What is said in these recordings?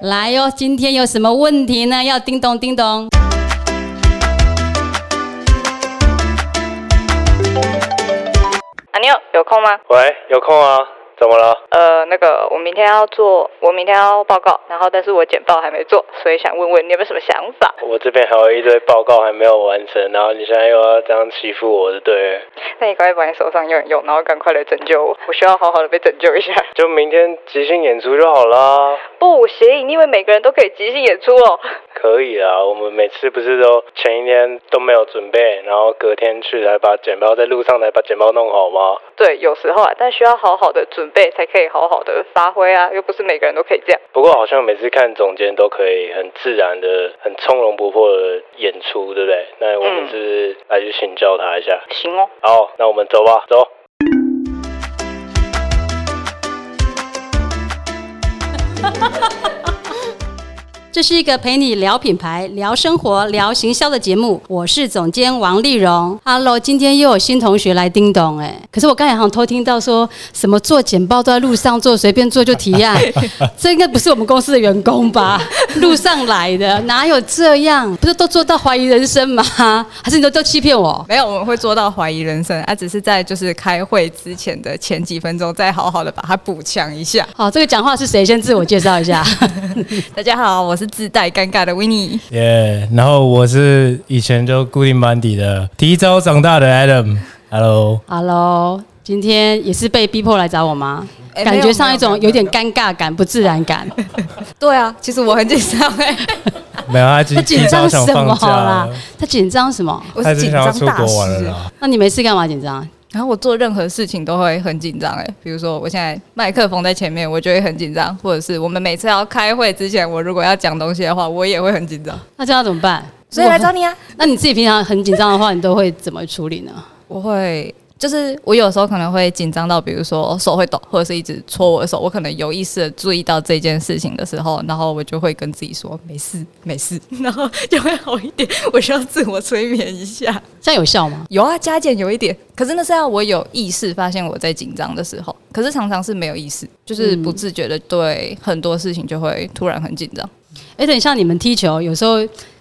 来哟，今天有什么问题呢？要叮咚叮咚。阿妞有空吗？喂，有空啊？怎么了？呃，那个我明天要做，我明天要报告，然后但是我简报还没做，所以想问问你有没有什么想法？我这边还有一堆报告还没有完成，然后你现在又要这样欺负我，就对。那你赶快把你手上用一用，然后赶快来拯救我，我需要好好的被拯救一下。就明天即兴演出就好啦。不行，你以为每个人都可以即兴演出哦？可以啊，我们每次不是都前一天都没有准备，然后隔天去才把简报在路上才把简报弄好吗？对，有时候啊，但需要好好的准备才可以好好的发挥啊，又不是每个人都可以这样。不过好像每次看总监都可以很自然的、很从容不迫的演出，对不对？那我们是是来去请教他一下？行哦。好，那我们走吧，走。这是一个陪你聊品牌、聊生活、聊行销的节目。我是总监王丽蓉。Hello，今天又有新同学来叮咚哎，可是我刚才好像偷听到说什么做简报都在路上做，随便做就提案，这应该不是我们公司的员工吧？路上来的哪有这样？不是都做到怀疑人生吗？还是你都都欺骗我？没有，我们会做到怀疑人生，啊，只是在就是开会之前的前几分钟，再好好的把它补强一下。好，这个讲话是谁？先自我介绍一下。大家好，我是自带尴尬的 w i n n i e 耶，然后我是以前就固定班底的，提早长大的 Adam，Hello。Hello，今天也是被逼迫来找我吗？哎感觉上一种有有点尴尬感、不自然感。对啊，其实我很紧张哎，没有，他提他紧张什么啦，？他紧张什么？我他是紧张要出大师。国玩了。那你没事干嘛紧张？然后我做任何事情都会很紧张哎，比如说我现在麦克风在前面，我就会很紧张，或者是我们每次要开会之前，我如果要讲东西的话，我也会很紧张。那这样怎么办？所以来找你啊，那你自己平常很紧张的话，你都会怎么处理呢？我会。就是我有时候可能会紧张到，比如说手会抖，或者是一直搓我的手，我可能有意识的注意到这件事情的时候，然后我就会跟自己说没事没事，然后就会好一点。我需要自我催眠一下。这样有效吗？有啊，加减有一点，可是那是要我有意识发现我在紧张的时候，可是常常是没有意识，就是不自觉的对很多事情就会突然很紧张。哎，等像你们踢球，有时候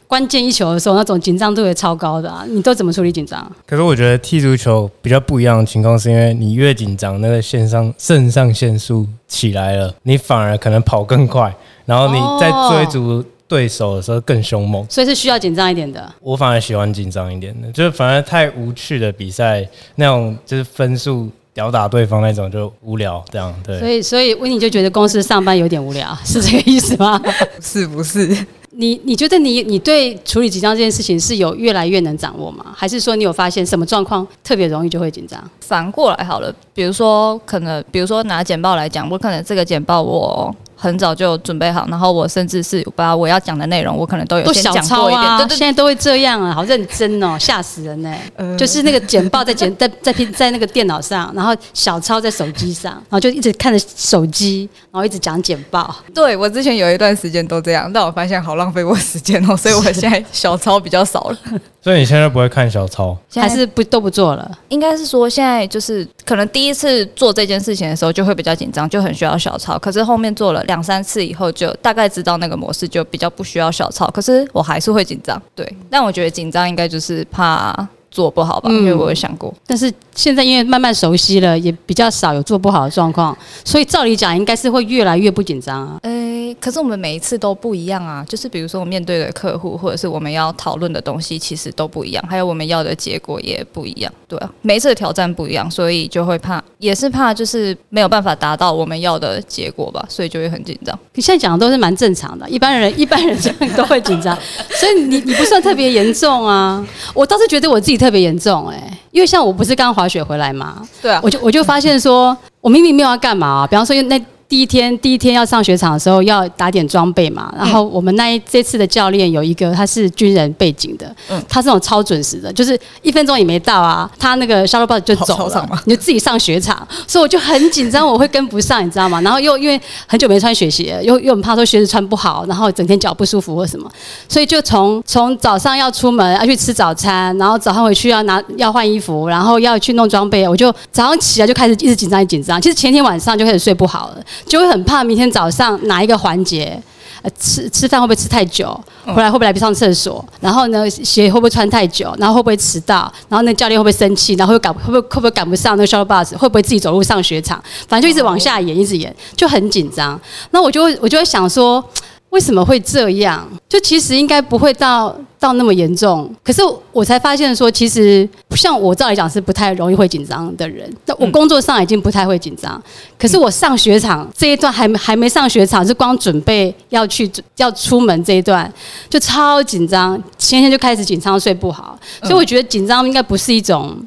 关键一球的时候，那种紧张度也超高的啊，你都怎么处理紧张？可是我觉得踢足球比较不一样的情况，是因为你越紧张，那个线上肾上腺素起来了，你反而可能跑更快，然后你在追逐对手的时候更凶猛。所以是需要紧张一点的。我反而喜欢紧张一点的，就是反而太无趣的比赛那种，就是分数吊打对方那种就无聊，这样对。所以，所以温妮就觉得公司上班有点无聊，是这个意思吗？是不是？你你觉得你你对处理紧张这件事情是有越来越能掌握吗？还是说你有发现什么状况特别容易就会紧张？反过来好了，比如说可能，比如说拿简报来讲，我可能这个简报我很早就准备好，然后我甚至是把我要讲的内容，我可能都有先讲过一点，对对现在都会这样啊，好认真哦，吓死人呢、呃就是那个简报在简 在在在在那个电脑上，然后小抄在手机上，然后就一直看着手机，然后一直讲简报。对我之前有一段时间都这样，但我发现好浪费我时间哦，所以我现在小抄比较少了。所以你现在不会看小抄？还是不都不做了？应该是说现在就是可能第一次做这件事情的时候就会比较紧张，就很需要小抄。可是后面做了两三次以后，就大概知道那个模式，就比较不需要小抄。可是我还是会紧张，对。但我觉得紧张应该就是怕做不好吧，嗯因为我有想过。但是现在因为慢慢熟悉了，也比较少有做不好的状况，所以照理讲应该是会越来越不紧张啊。诶，可是我们每一次都不一样啊，就是比如说我面对的客户，或者是我们要讨论的东西，其实都不一样，还有我们要的结果也不一样，对啊，每一次的挑战不一样，所以就会怕，也是怕就是没有办法达到我们要的结果吧，所以就会很紧张。你现在讲的都是蛮正常的，一般人一般人这样都会紧张，所以你你不算特别严重啊。我倒是觉得我自己特别严重哎、因为像我不是刚滑雪回来嘛，对啊，我就我就发现说，我明明没有要干嘛、啊，比方说那。第一天，第一天要上雪场的时候，要打点装备嘛。然后我们那一这次的教练有一个，他是军人背景的，嗯他是那种超准时的，就是一分钟也没到啊，他那个 shuttle bus 就走了你就自己上雪场，所以我就很紧张，我会跟不上，你知道吗？然后又因为很久没穿雪鞋，又又很怕说鞋子穿不好，然后整天脚不舒服或什么，所以就从从早上要出门要去吃早餐，然后早上回去要拿要换衣服，然后要去弄装备，我就早上起来就开始一直紧张，一直紧张。其实前天晚上就开始睡不好了，就会很怕明天早上哪一个环节。呃吃吃饭会不会吃太久，回来会不会来不及上厕所，然后呢鞋会不会穿太久，然后会不会迟到，然后那教练会不会生气，然后又赶会不会会不会赶不上那个 shuttle bus，会不会自己走路上雪场，反正就一直往下演，一直演，就很紧张。那我就会我就会想说。为什么会这样？就其实应该不会到到那么严重，可是我才发现说，其实像我照理讲是不太容易会紧张的人。那我工作上已经不太会紧张，可是我上雪场这一段还没还没上雪场，是光准备要去要出门这一段就超紧张，前天就开始紧张睡不好，所以我觉得紧张应该不是一种。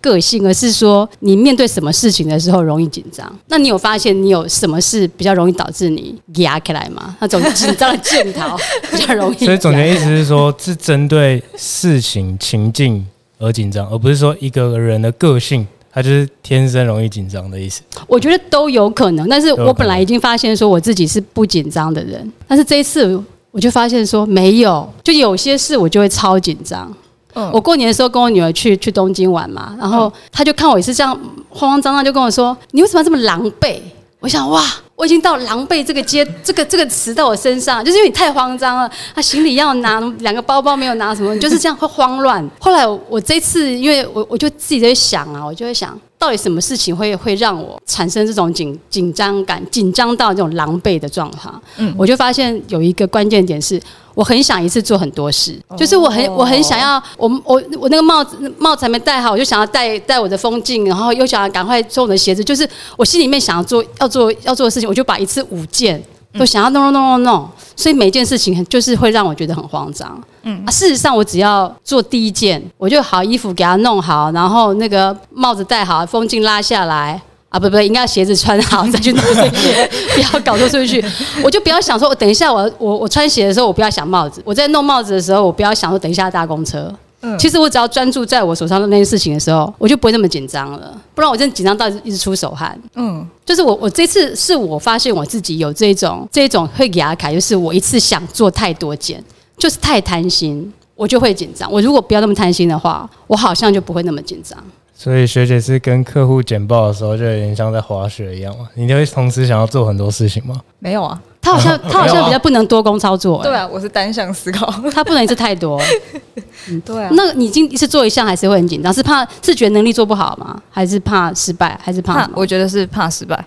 个性，而是说你面对什么事情的时候容易紧张。那你有发现你有什么事比较容易导致你压起来吗？那种紧张的镜头 比较容易。所以总结意思是说，是针对事情情境而紧张，而不是说一个人的个性他就是天生容易紧张的意思。我觉得都有可能，但是我本来已经发现说我自己是不紧张的人，但是这一次我就发现说没有，就有些事我就会超紧张。我过年的时候跟我女儿去去东京玩嘛，然后她就看我也是这样慌慌张张，就跟我说：“你为什么这么狼狈？”我想哇，我已经到狼狈这个阶，这个这个词到我身上，就是因为你太慌张了。他行李要拿两个包包没有拿什么，你就是这样会慌乱。后来我这次，因为我我就自己在想啊，我就会想。到底什么事情会会让我产生这种紧紧张感，紧张到这种狼狈的状态？嗯，我就发现有一个关键点是，我很想一次做很多事，就是我很我很想要，我我我那个帽子帽子还没戴好，我就想要戴戴我的风镜，然后又想要赶快做我的鞋子，就是我心里面想要做要做要做的事情，我就把一次五件。都想要弄弄弄弄弄，所以每件事情就是会让我觉得很慌张。嗯，啊，事实上我只要做第一件，我就好衣服给他弄好，然后那个帽子戴好，风镜拉下来，啊，不不，应该鞋子穿好再去弄这些，不要搞错顺序。我就不要想说，我等一下我我我穿鞋的时候，我不要想帽子；我在弄帽子的时候，我不要想说等一下搭公车。嗯其实我只要专注在我手上的那件事情的时候，我就不会那么紧张了。不然我真的紧张到一直出手汗。嗯，就是我我这次是我发现我自己有这种这种会牙卡，就是我一次想做太多件，就是太贪心，我就会紧张。我如果不要那么贪心的话，我好像就不会那么紧张。所以学姐是跟客户简报的时候，就有点像在滑雪一样嘛？你会同时想要做很多事情吗？没有啊。他好像 他好像比较不能多工操作，对啊，我是单向思考，他不能一次太多，嗯，对啊。那你今一次做一项还是会很紧张，是怕自觉能力做不好吗？还是怕失败？还是怕？我觉得是怕失败。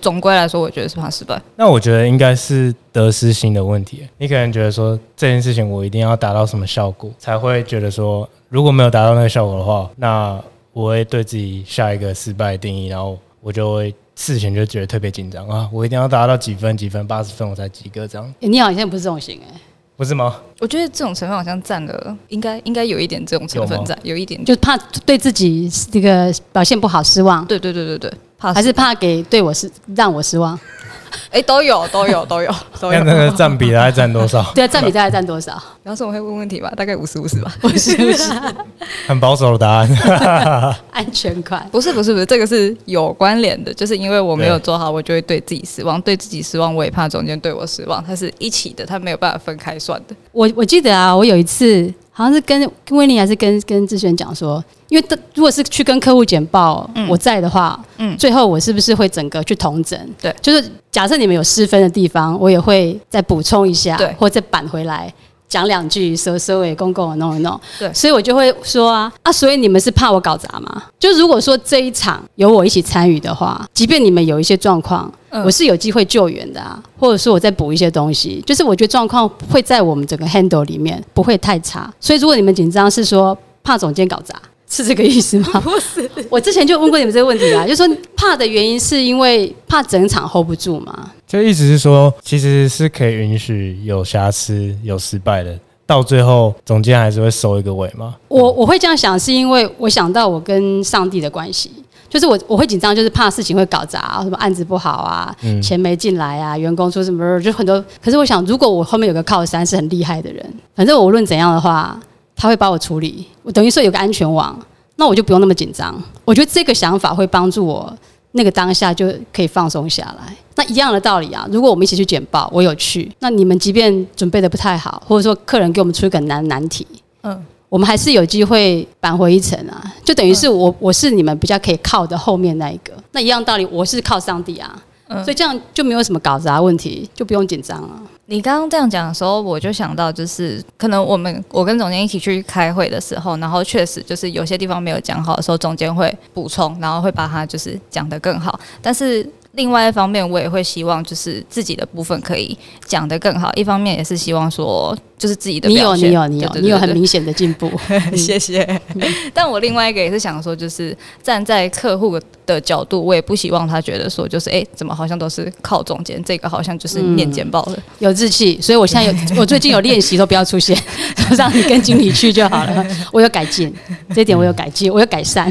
总归来说，我觉得是怕失败。那我觉得应该是得失心的问题。你可能觉得说这件事情我一定要达到什么效果，才会觉得说如果没有达到那个效果的话，那我会对自己下一个失败定义，然后我就会。事前就觉得特别紧张啊！我一定要达到几分几分，八十分我才及格这样。你好像不是这种型哎，不是吗？我觉得这种成分好像占了，应该应该有一点这种成分在，有一点，就怕对自己这个表现不好失望。对对对对对，怕还是怕给对我失让我失望。哎，都有，都有，都有，都有。那个占比大概占多少？对啊，占比大概占多少？然后说我会问问题吧，大概五十五十吧，五 十五十，很保守的答案。安全款？不是不是不是，这个是有关联的，就是因为我没有做好，我就会对自己失望，对自己失望，我也怕中间对我失望，它是一起的，它没有办法分开算的。我我记得啊，我有一次。好像是跟跟威尼还是跟跟志轩讲说，因为如果是去跟客户简报，我在的话，嗯，最后我是不是会整个去同整？对，就是假设你们有失分的地方，我也会再补充一下，对，或者再扳回来。讲两句，收收尾，公公弄一弄。对，所以我就会说啊啊，所以你们是怕我搞砸吗？就如果说这一场有我一起参与的话，即便你们有一些状况，我是有机会救援的啊，或者说我再补一些东西，就是我觉得状况会在我们整个 handle 里面不会太差。所以如果你们紧张，是说怕总监搞砸。是这个意思吗？不是，我之前就问过你们这个问题啊，就说怕的原因是因为怕整场 hold 不住嘛？就意思是说，其实是可以允许有瑕疵、有失败的，到最后总监还是会收一个尾吗？我我会这样想，是因为我想到我跟上帝的关系，就是我我会紧张，就是怕事情会搞砸，什么案子不好啊，钱没进来啊，员工出什么就很多。可是我想，如果我后面有个靠山是很厉害的人，反正我无论怎样的话。他会帮我处理，我等于说有个安全网，那我就不用那么紧张。我觉得这个想法会帮助我那个当下就可以放松下来。那一样的道理啊，如果我们一起去简报，我有去，那你们即便准备的不太好，或者说客人给我们出一个难难题，嗯，我们还是有机会扳回一城啊。就等于是我我是你们比较可以靠的后面那一个。那一样道理，我是靠上帝啊。所以这样就没有什么搞砸问题，就不用紧张了。你刚刚这样讲的时候，我就想到，就是可能我们我跟总监一起去开会的时候，然后确实就是有些地方没有讲好的时候，总监会补充，然后会把它就是讲得更好。但是另外一方面，我也会希望就是自己的部分可以讲得更好。一方面也是希望说，就是自己的你有表现你有你有你有很明显的进步，谢谢。但我另外一个也是想说，就是站在客户的角度，我也不希望他觉得说，就是哎、诶怎么好像都是靠中间，这个好像就是念简报的。有志气，所以我现在有，我最近有练习都不要出现，就让你跟经理去就好了。我有改进，这一点我有改进，我有改善，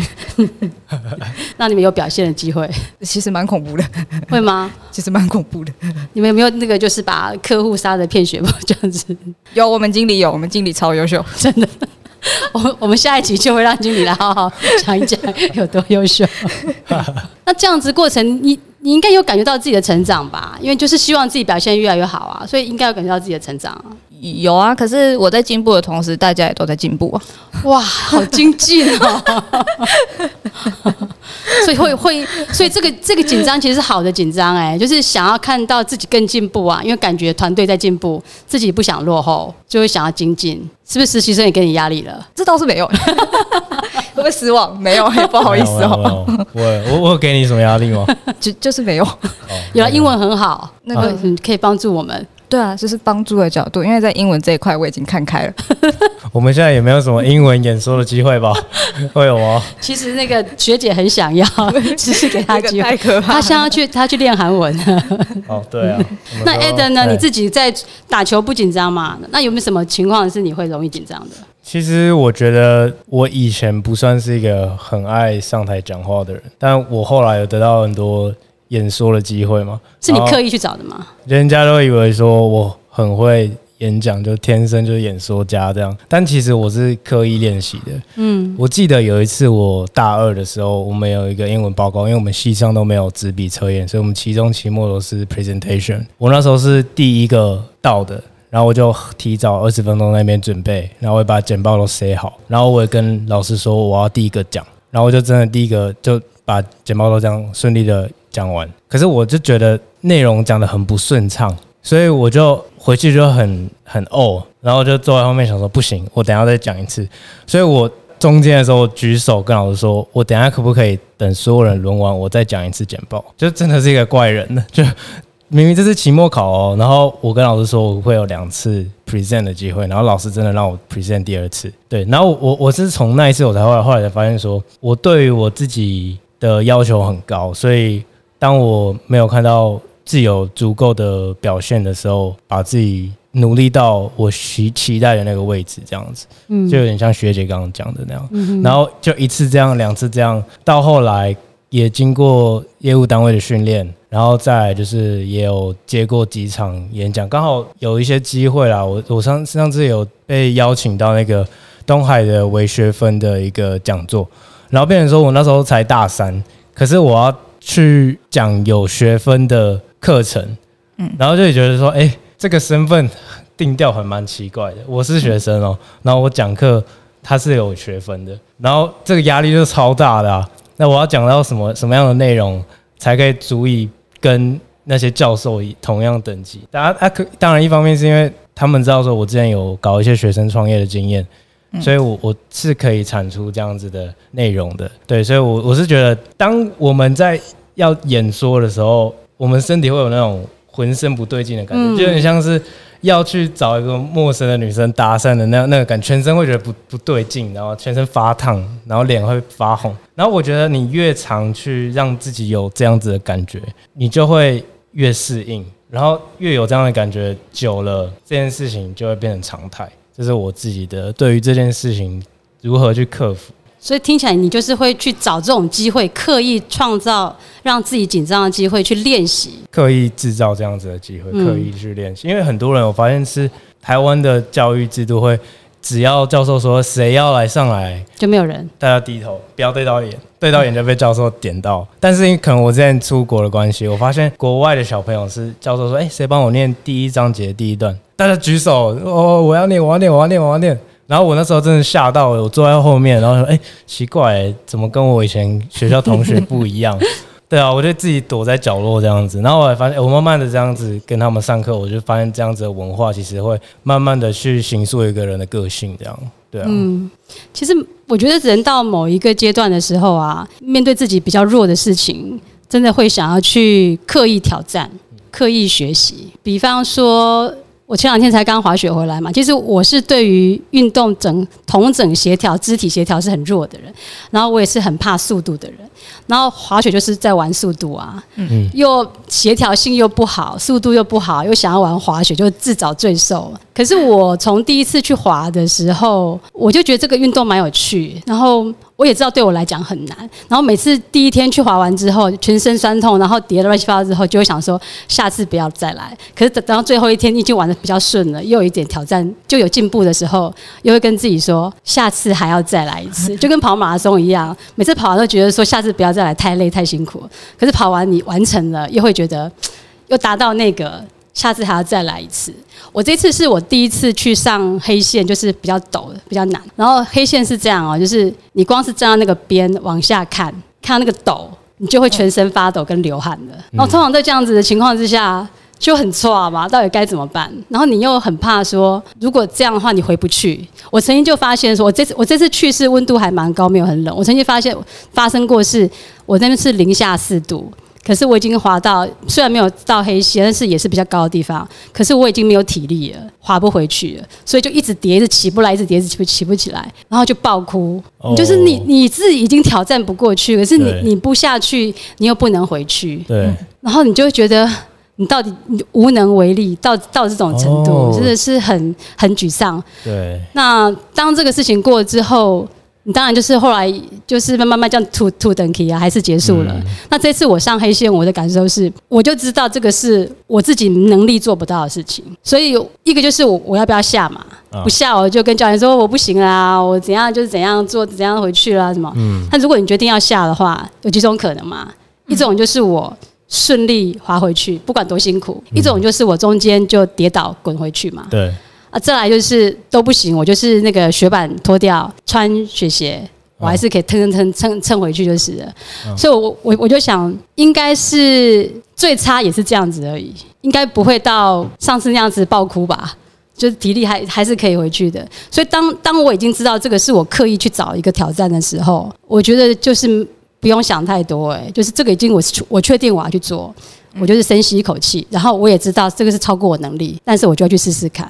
让你们有表现的机会，其实蛮恐怖的，会吗？其实蛮恐怖的。你们有没有那个就是把客户杀的片血包这样子？有我们经理有，我们经理超优秀。真的。我我们下一集就会让经理来好好讲一讲有多优秀。那这样子过程，你你应该有感觉到自己的成长吧？因为就是希望自己表现越来越好啊，所以应该有感觉到自己的成长啊。有啊，可是我在进步的同时，大家也都在进步啊。哇，好精进哦！所以会会，所以这个这个紧张其实是好的紧张哎，就是想要看到自己更进步啊，因为感觉团队在进步，自己不想落后，就会想要精进。是不是实习生也给你压力了？这倒是没有，会不会失望？没有，不好意思哦，我我我给你什么压力吗？就就是没有。有了英文很好，那个嗯可以帮助我们。对啊，就是帮助的角度，因为在英文这一块我已经看开了。我们现在也没有什么英文演说的机会吧？会有吗？其实那个学姐很想要，只是给她机会。太可怕她想要去，她去练韩文。哦，对啊。那 Eden 呢？对你自己在打球不紧张吗？那有没有什么情况是你会容易紧张的？其实我觉得我以前不算是一个很爱上台讲话的人，但我后来有得到很多演说的机会吗。是你刻意去找的吗？人家都以为说我很会演讲，就天生就是演说家这样，但其实我是刻意练习的。嗯，我记得有一次我大二的时候，我们有一个英文报告，因为我们系上都没有纸笔测验，所以我们期中、期末都是 presentation。我那时候是第一个到的，然后我就提早二十分钟那边准备，然后我也把简报都写好，然后我也跟老师说我要第一个讲，然后我就真的第一个就把简报都这样顺利的讲完。可是我就觉得内容讲的很不顺畅，所以我就回去就很很哦，然后就坐在后面想说不行，我等下再讲一次。所以我中间的时候举手跟老师说，我等下可不可以等所有人轮完，我再讲一次简报？就真的是一个怪人呢，就明明这是期末考哦，然后我跟老师说我会有两次 present 的机会，然后老师真的让我 present 第二次，对，然后我我是从那一次我才后来后来才发现说，我对于我自己的要求很高，所以当我没有看到自己有足够的表现的时候，把自己努力到我期期待的那个位置，这样子，嗯。就有点像学姐刚刚讲的那样，然后就一次这样，两次这样，到后来也经过业务单位的训练，然后再就是也有接过几场演讲，刚好有一些机会啦。我我上上次有被邀请到那个东海的微学分的一个讲座，然后变成说我那时候才大三，可是我要去讲有学分的课程，嗯，然后就也觉得说，哎、这个身份定调还蛮奇怪的。我是学生哦，然后我讲课他是有学分的，然后这个压力就超大的啊。那我要讲到什么什么样的内容才可以足以跟那些教授以同样等级？大家啊，可当然一方面是因为他们知道说我之前有搞一些学生创业的经验，所以我我是可以产出这样子的内容的。对，所以我我是觉得，当我们在要演说的时候，我们身体会有那种浑身不对劲的感觉，嗯就有点像是要去找一个陌生的女生搭讪的那那个感觉，全身会觉得不不对劲，然后全身发烫，然后脸会发红。然后我觉得你越常去让自己有这样子的感觉，你就会越适应，然后越有这样的感觉，久了这件事情就会变成常态。这是我自己的对于这件事情如何去克服。所以听起来你就是会去找这种机会，刻意创造让自己紧张的机会去练习。刻意制造这样子的机会，嗯刻意去练习。因为很多人我发现是台湾的教育制度会，只要教授说谁要来上来，就没有人，大家低头，不要对到眼，对到眼就被教授点到。但是因为可能我之前出国的关系，我发现国外的小朋友是教授说，哎、谁帮我念第一章节第一段？大家举手，哦，我要念，我要念，我要念，我要念。然后我那时候真的吓到了，我坐在后面，然后说，哎、奇怪、怎么跟我以前学校同学不一样？对啊，我就自己躲在角落这样子，然后我还发现，我慢慢的这样子跟他们上课，我就发现这样子的文化其实会慢慢的去形塑一个人的个性，这样，对啊，嗯，其实我觉得人到某一个阶段的时候啊，面对自己比较弱的事情，真的会想要去刻意挑战、刻意学习。比方说，我前两天才刚滑雪回来嘛，其实我是对于运动整同整协调、肢体协调是很弱的人，然后我也是很怕速度的人，然后滑雪就是在玩速度啊，嗯。又协调性又不好，速度又不好，又想要玩滑雪，就自找罪受。可是我从第一次去滑的时候，我就觉得这个运动蛮有趣，然后我也知道对我来讲很难。然后每次第一天去滑完之后，全身酸痛，然后跌了乱七八糟之后，就会想说下次不要再来。可是等到最后一天已经玩的比较顺了，又有一点挑战，就有进步的时候，又会跟自己说下次还要再来一次，就跟跑马拉松一样，每次跑完都觉得说下次不要再来，太累太辛苦。可是跑完你完成了，又会觉得又达到那个。下次还要再来一次。我这次是我第一次去上黑线，就是比较陡的，比较难。然后黑线是这样哦，就是你光是站到那个边往下看，看到那个陡，你就会全身发抖跟流汗的。然后通常在这样子的情况之下。就很错嘛，到底该怎么办？然后你又很怕说，如果这样的话你回不去。我曾经就发现说，我这次我这次去是温度还蛮高，没有很冷。我曾经发现发生过是，我那边是零下四度，可是我已经滑到，虽然没有到黑线，但是也是比较高的地方。可是我已经没有体力了，滑不回去了，所以就一直跌，一直起不来，一直跌，一直起不起不起来，然后就爆哭。哦就是你你自己已经挑战不过去，可是你你不下去，你又不能回去，对，然后你就会觉得。你到底你无能为力，到到这种程度，哦真的是很很沮丧。对，那当这个事情过了之后，你当然就是后来就是慢慢慢这样吐吐等级啊，还是结束了。嗯那这次我上黑线，我的感受是，我就知道这个是我自己能力做不到的事情，所以一个就是我我要不要下嘛？啊不下我就跟教练说我不行啦，我怎样就是怎样做，怎样回去啦什么。嗯，那如果你决定要下的话，有几种可能嘛？一种就是我顺利滑回去，不管多辛苦；一种就是我中间就跌倒滚回去嘛。对，啊，再来就是都不行，我就是那个雪板脱掉，穿雪鞋，我还是可以蹭蹭蹭蹭蹭回去就是了。所以我，我我就想，应该是最差也是这样子而已，应该不会到上次那样子爆哭吧。就是体力还还是可以回去的，所以当当我已经知道这个是我刻意去找一个挑战的时候，我觉得就是不用想太多、哎，就是这个已经我是我确定我要去做，我就是深吸一口气，然后我也知道这个是超过我能力，但是我就要去试试看。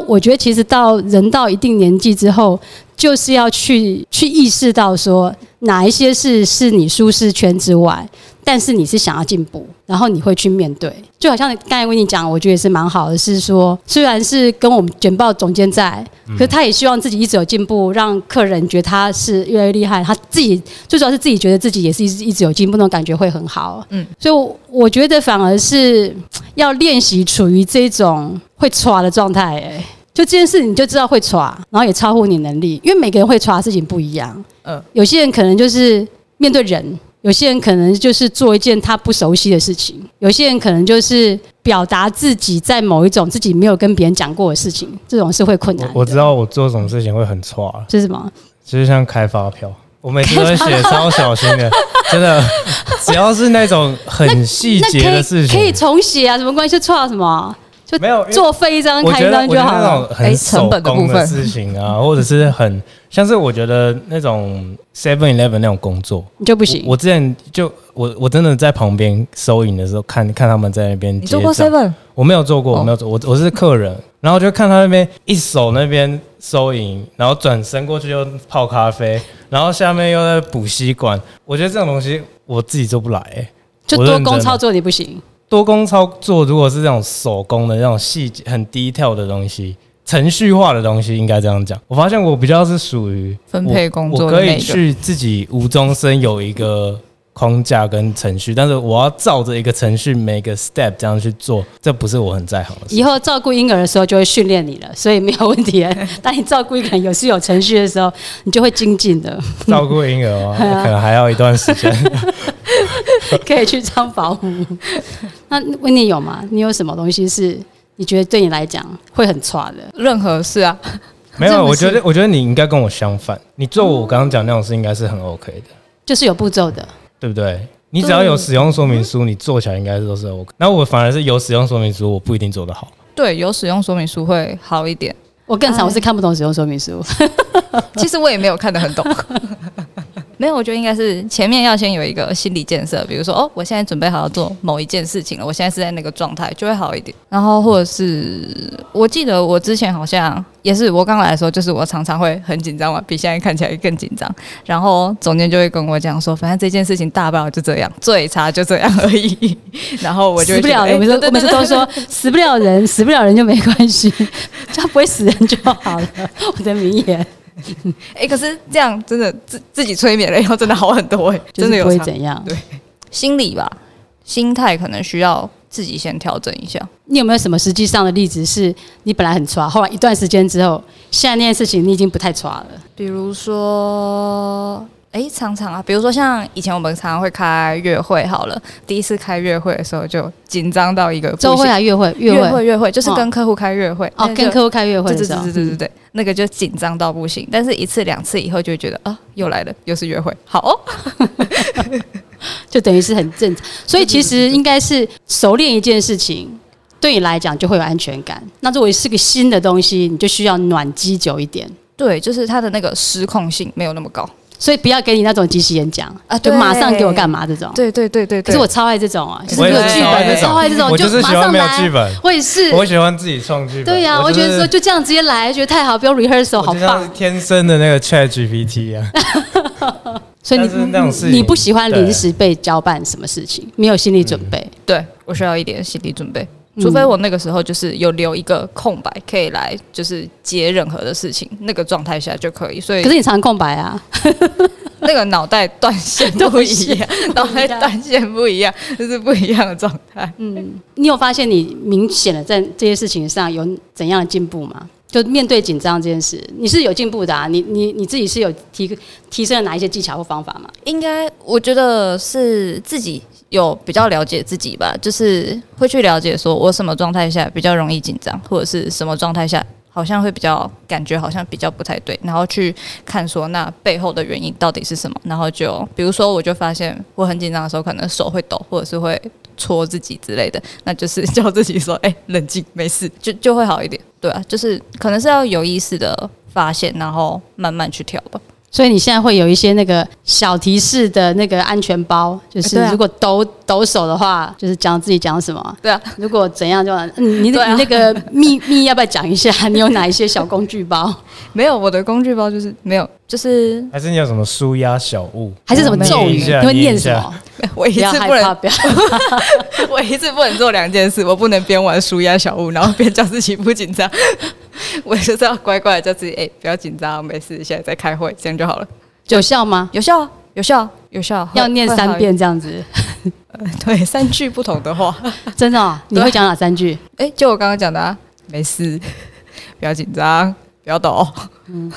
我觉得其实到人到一定年纪之后，就是要去去意识到说哪一些事是你舒适圈之外，但是你是想要进步，然后你会去面对。就好像刚才跟你讲，我觉得也是蛮好的，是说虽然是跟我们简报总监在，可是他也希望自己一直有进步，让客人觉得他是越来越厉害，他自己最主要是自己觉得自己也是一直一直有进步，那种感觉会很好。嗯嗯，所以我我觉得反而是要练习处于这种会歘的状态，哎。就这件事，你就知道会耍，然后也超乎你能力，因为每个人会耍的事情不一样。嗯有些人可能就是面对人，有些人可能就是做一件他不熟悉的事情，有些人可能就是表达自己在某一种自己没有跟别人讲过的事情，这种是会困难的。我我知道我做什么事情会很错，是什么？就是像开发票，我每次都会写超小心的，真的，只要是那种很细节的事情，可以重写啊，什么关系？就错什么？就没有因为作废一张开一张就好了。哎种很成本的部分事情啊，或者是很像是我觉得那种 Seven Eleven 那种工作，你就不行。我我之前就我我真的在旁边收银的时候看看他们在那边你做过 seven？我没有做过，哦我没有做，我我是客人，然后就看他那边一手那边收银，然后转身过去又泡咖啡，然后下面又在补吸管，我觉得这种东西我自己做不来、欸，就多工操作你不行。多工操作如果是这种手工的那种细节很低调的东西。程序化的东西应该这样讲。我发现我比较是属于分配工作我，可以去自己无中生有一个框架跟程序，但是我要照着一个程序每个 step 这样去做，这不是我很在行的事以。后照顾婴儿的时候就会训练你了，所以没有问题。当你照顾一个人有是有程序的时候，你就会精进的，照顾婴儿哦，可能还要一段时间。可以去当保姆。那温妮有吗？你有什么东西是你觉得对你来讲会很差的？任何事啊，没有，我觉得我觉得你应该跟我相反，你做我刚刚讲那种事应该是很 OK 的，就是有步骤的，对不对？你只要有使用说明书，你做起来应该都是 OK。那我反而是有使用说明书，我不一定做得好。对，有使用说明书会好一点。我更惨，我是看不懂使用说明书。其实我也没有看得很懂。没有，我觉得应该是前面要先有一个心理建设，比如说哦，我现在准备好要做某一件事情了，我现在是在那个状态，就会好一点。然后或者是我记得我之前好像也是，我刚来的时候，就是我常常会很紧张嘛，比现在看起来更紧张。然后总监就会跟我讲说，反正这件事情大不了就这样，最差就这样而已。然后我就死不了，我们都说死不了人，死不了人就没关系，只要不会死人就好了。我的名言。哎，可是这样真的自自己催眠了以后，真的好很多哎，真的有会怎样。对，心理吧，心态可能需要自己先调整一下。你有没有什么实际上的例子，是你本来很抓，后来一段时间之后，现在那件事情你已经不太抓了？比如说。哎，常常啊，比如说像以前我们常常会开月会，好了，第一次开月会的时候就紧张到一个周会啊，月会，月会，月会，就是跟客户开月会哦，跟客户开月会，对对对对对对，那个就紧张到不行。但是一次两次以后就会觉得啊，又来了，又是约会，好哦，就等于是很正常。所以其实应该是熟练一件事情，对你来讲就会有安全感。那作为是个新的东西，你就需要暖机久一点。对，就是它的那个失控性没有那么高。所以不要给你那种即时演讲啊，就马上给我干嘛这种？对对对对。可是我超爱这种啊，就是没有剧本的，超爱这种，就马上来。我也是，我喜欢自己创剧本。对呀，我觉得说就这样直接来，觉得太好，不用 rehearsal，好棒。天生的那个 Chat GPT 啊。所以你你不喜欢临时被交办什么事情，没有心理准备。对我需要一点心理准备。除非我那个时候就是有留一个空白，可以来就是接任何的事情，那个状态下就可以。所以，可是你常空白啊，那个脑袋断线不一样，脑袋断线不一样，就是不一样的状态。嗯，你有发现你明显的在这些事情上有怎样的进步吗？就面对紧张这件事，你是有进步的啊？你你你自己是有提提升了哪一些技巧或方法吗？应该我觉得是自己。有比较了解自己吧，就是会去了解说我什么状态下比较容易紧张，或者是什么状态下好像会比较感觉好像比较不太对，然后去看说那背后的原因到底是什么，然后就比如说我就发现我很紧张的时候，可能手会抖，或者是会戳自己之类的，那就是叫自己说哎冷静没事，就就会好一点。对啊，就是可能是要有意识的发现，然后慢慢去调吧。所以你现在会有一些那个小提示的那个安全包，就是如果抖抖手的话，就是讲自己讲什么。对啊，如果怎样就你你那个秘 密要不要讲一下？你有哪一些小工具包？没有，我的工具包就是没有，就是还是你有什么舒压小物？还是什么咒语？你会念什么？我一次不能，我一次不能做两件事，我不能边玩舒压小物，然后边叫自己不紧张。我就是要乖乖的叫自己，哎，不要紧张，没事，现在在开会，这样就好了。有效吗？有效，有效，有效。要念三遍这样子。对，三句不同的话，真的？你会讲哪三句？哎，就我刚刚讲的，啊，没事，不要紧张，不要抖。嗯，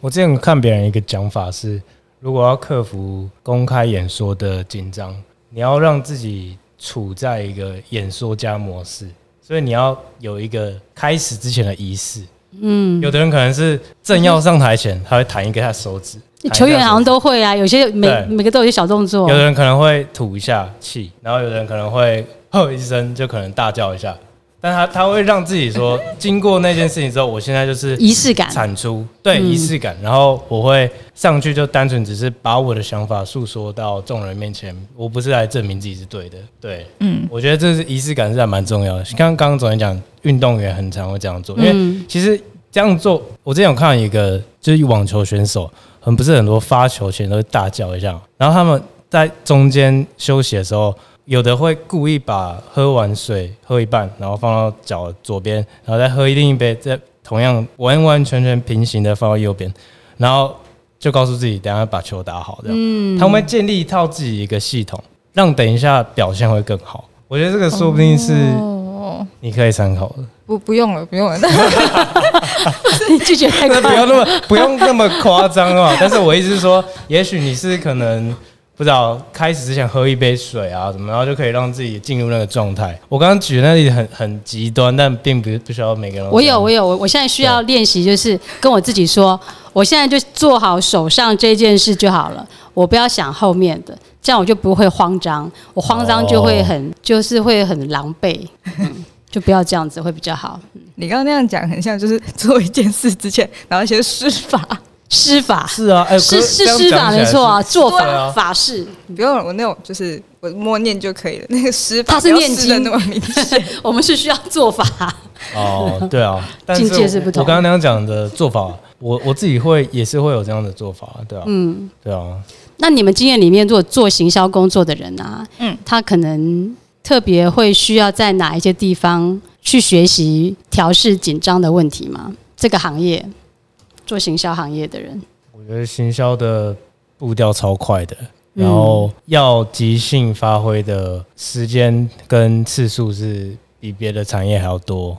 我之前看别人一个讲法是，如果要克服公开演说的紧张，你要让自己处在一个演说家模式。所以你要有一个开始之前的仪式，嗯，有的人可能是正要上台前，他会弹一个他手指，球员好像都会啊，有些每每个都有些小动作，有的人可能会吐一下气，然后有的人可能会吼一声，就可能大叫一下。但他他会让自己说，经过那件事情之后，我现在就是仪式感产出，对仪式感。然后我会上去，就单纯只是把我的想法诉说到众人面前，我不是来证明自己是对的。对，嗯，我觉得这是仪式感是还蛮重要的。刚刚刚总讲讲，运动员很常会这样做，因为其实这样做，我之前有看到一个就是网球选手，很不是很多发球前都会大叫一下，然后他们在中间休息的时候。有的会故意把喝完水喝一半，然后放到脚左边，然后再喝另一杯，再同样完完全全平行的放到右边，然后就告诉自己等下把球打好，这样。嗯，他们会建立一套自己一个系统，让等一下表现会更好。我觉得这个说不定是你可以参考的。不，不用了，不用了。你拒绝太快，不要那么不用那么夸张啊！但是我意思是说，也许你是可能。不知道开始之前喝一杯水啊什么，然后就可以让自己进入那个状态。我刚刚举的那例子很很极端，但并不不需要每个人。我有，我有，我我现在需要练习，就是跟我自己说，我现在就做好手上这件事就好了，我不要想后面的，这样我就不会慌张。我慌张就会很，就是会很狼狈。嗯，就不要这样子，会比较好。你刚刚那样讲，很像就是做一件事之前，然后先施法。施法是啊，哎，是是施法没错啊，做法啊法事。不用我那种，就是我默念就可以了。那个施法他是念经施得那么明显。我们是需要做法。哦，对啊，但境界是不同我刚刚那样讲的做法，我我自己会也是会有这样的做法，对啊，嗯，对啊，那你们经验里面，如果做行销工作的人啊，嗯嗯，他可能特别会需要在哪一些地方去学习调试紧张的问题吗？这个行业做行销行业的人，我觉得行销的步调超快的，嗯。然后要即兴发挥的时间跟次数是比别的产业还要多。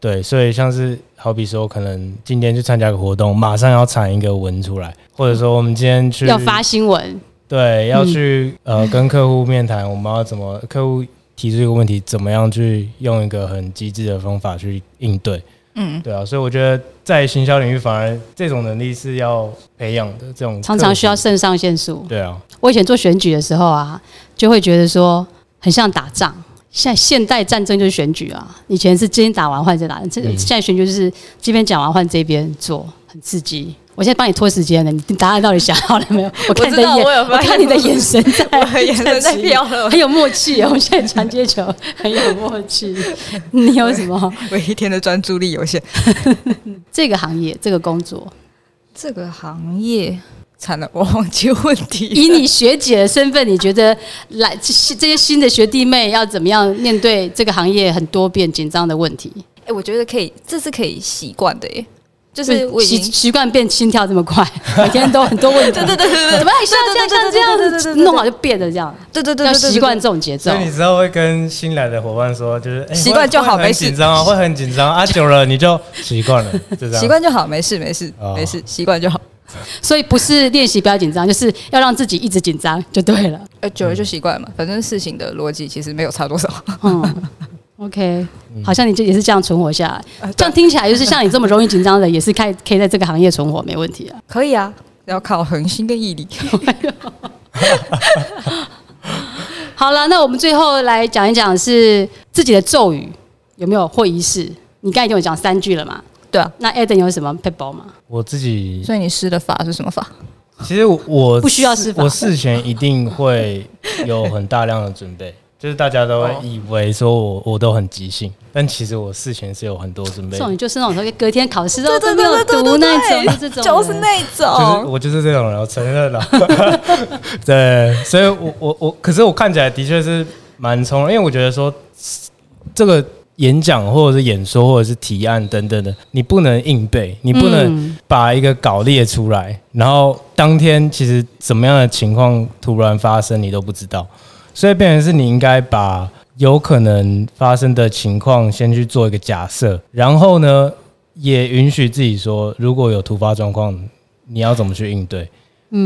对，所以像是好比说，可能今天去参加个活动，马上要产一个文出来，或者说我们今天去要发新闻，对，要去、呃跟客户面谈，我们要怎么客户提出一个问题，怎么样去用一个很机智的方法去应对？嗯，对啊，所以我觉得在行销领域，反而这种能力是要培养的，这种常常需要肾上腺素。对啊，我以前做选举的时候啊，就会觉得说很像打仗。现在现代战争就是选举啊，以前是今天打完换再打，这嗯现在选举就是这边讲完换这边做，很刺激。我现在帮你拖时间了，你答案到底想好了没有？我看你的知道眼，我有看你的眼神在，我的眼神在飘了很有默契哦。我们现在传接球很有默契。你有什么？我一天的专注力有限。这个行业这个工作，这个行业惨了，我忘记问题。以你学姐的身份，你觉得来这这些新的学弟妹要怎么样面对这个行业很多变紧张的问题？哎、我觉得可以，这是可以习惯的耶。就是习习惯变心跳这么快，每天都很多问题。对对对对对，怎么样？像这样像这样子弄好就变了这样，对对对要习惯这种节奏所以。你之后会跟新来的伙伴说，就是哎习惯就好没事紧张啊，会很紧张啊，久了你就习惯了，就这样。习惯就好，没事没事哦没事，习惯就好。所以不是练习不要紧张，就是要让自己一直紧张就对了。呃，久了就习惯了嘛，反正事情的逻辑其实没有差多少。嗯，OK，好像你这也是这样存活下来。呃这样听起来就是像你这么容易紧张的，也是可以可以在这个行业存活，没问题啊。可以啊，要靠恒心跟毅力。好了，那我们最后来讲一讲是自己的咒语有没有或仪式？你刚才已经有讲三句了嘛？对啊，那 Eden 有什么 p e b l 吗？我自己所以你施的法是什么法？其实我我不需要施法我事前一定会有很大量的准备，就是大家都会以为说我我都很即兴，但其实我事前是有很多准备的。这种就是那种隔天考试都都没有读那种，这种的就是那就是种。我就是这种人，我承认了。对，所以我我我，可是我看起来的确是蛮从容，因为我觉得说这个演讲或者是演说或者是提案等等的，你不能硬背，你不能嗯把一个稿列出来，然后当天其实怎么样的情况突然发生你都不知道，所以变成是你应该把有可能发生的情况先去做一个假设，然后呢，也允许自己说，如果有突发状况，你要怎么去应对？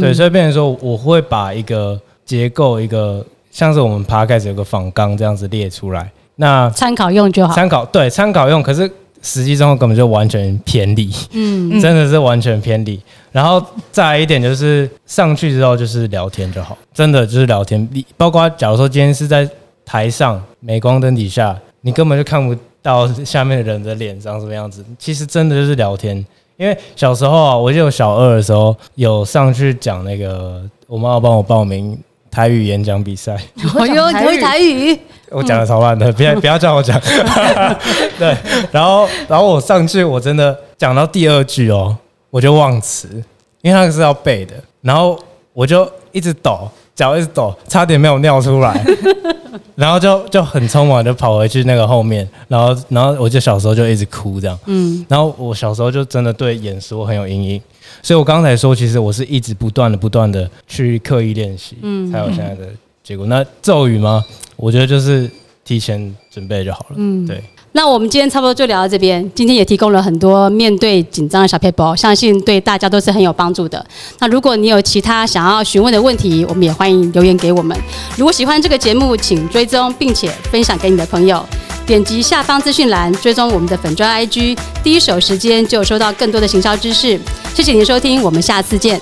对，所以变成说，我会把一个结构，一个像是我们 p 开始有个仿纲这样子列出来，那参考用就好。参考对参考用，可是实际中根本就完全偏离，嗯，真的是完全偏离。然后再来一点就是上去之后就是聊天就好，真的就是聊天。你包括假如说今天是在台上镁光灯底下，你根本就看不到下面的人的脸长什么样子。其实真的就是聊天。因为小时候啊，我记得我小二的时候有上去讲那个，我妈要帮我报名台语演讲比赛，我有会台语，我讲的超烂的，不要不要叫我讲。对，然后然后我上去，我真的讲到第二句哦，我就忘词，因为那个是要背的，然后我就一直抖，脚一直抖，差点没有尿出来，然后就就很匆忙就跑回去那个后面，然后然后我就小时候就一直哭这样，嗯，然后我小时候就真的对演说很有阴影，所以我刚才说，其实我是一直不断的、不断的去刻意练习，嗯才有现在的结果。那咒语吗？我觉得就是提前准备就好了。嗯对，那我们今天差不多就聊到这边，今天也提供了很多面对紧张的小 paper，相信对大家都是很有帮助的。那如果你有其他想要询问的问题，我们也欢迎留言给我们。如果喜欢这个节目，请追踪并且分享给你的朋友。点击下方资讯栏，追踪我们的粉砖 IG，第一手时间就收到更多的行销知识。谢谢您收听，我们下次见。